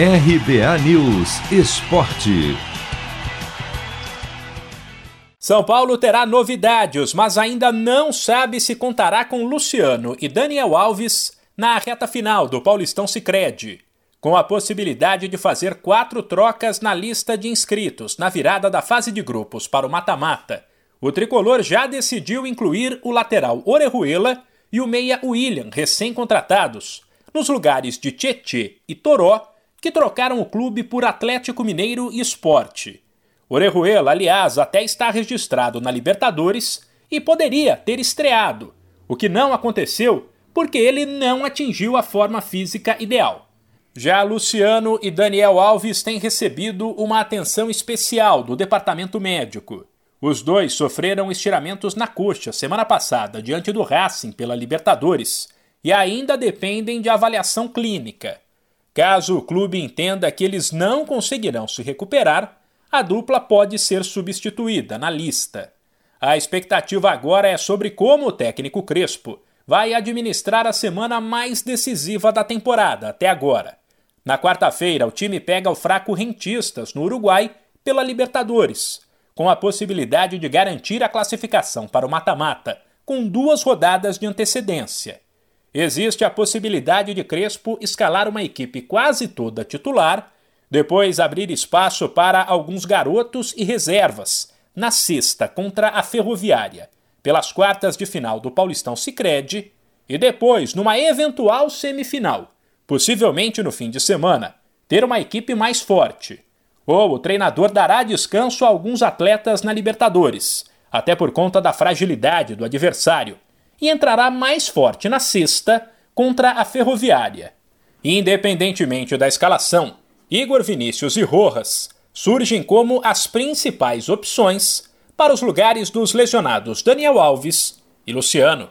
RBA News Esporte. São Paulo terá novidades, mas ainda não sabe se contará com Luciano e Daniel Alves na reta final do Paulistão Sicredi, com a possibilidade de fazer quatro trocas na lista de inscritos na virada da fase de grupos para o mata-mata. O tricolor já decidiu incluir o lateral Orejuela e o meia William, recém-contratados, nos lugares de Tietê e Toró, que trocaram o clube por Atlético Mineiro e Esporte. Orejuela, aliás, até está registrado na Libertadores e poderia ter estreado, o que não aconteceu porque ele não atingiu a forma física ideal. Já Luciano e Daniel Alves têm recebido uma atenção especial do departamento médico. Os dois sofreram estiramentos na coxa semana passada diante do Racing pela Libertadores e ainda dependem de avaliação clínica. Caso o clube entenda que eles não conseguirão se recuperar, a dupla pode ser substituída na lista. A expectativa agora é sobre como o técnico Crespo vai administrar a semana mais decisiva da temporada até agora. Na quarta-feira, o time pega o fraco Rentistas, no Uruguai, pela Libertadores, com a possibilidade de garantir a classificação para o mata-mata, com duas rodadas de antecedência. Existe a possibilidade de Crespo escalar uma equipe quase toda titular, depois abrir espaço para alguns garotos e reservas, na sexta contra a Ferroviária, pelas quartas de final do Paulistão Sicredi e depois, numa eventual semifinal, possivelmente no fim de semana, ter uma equipe mais forte. Ou o treinador dará descanso a alguns atletas na Libertadores, até por conta da fragilidade do adversário e entrará mais forte na sexta contra a Ferroviária. Independentemente da escalação, Igor Vinícius e Rojas surgem como as principais opções para os lugares dos lesionados Daniel Alves e Luciano.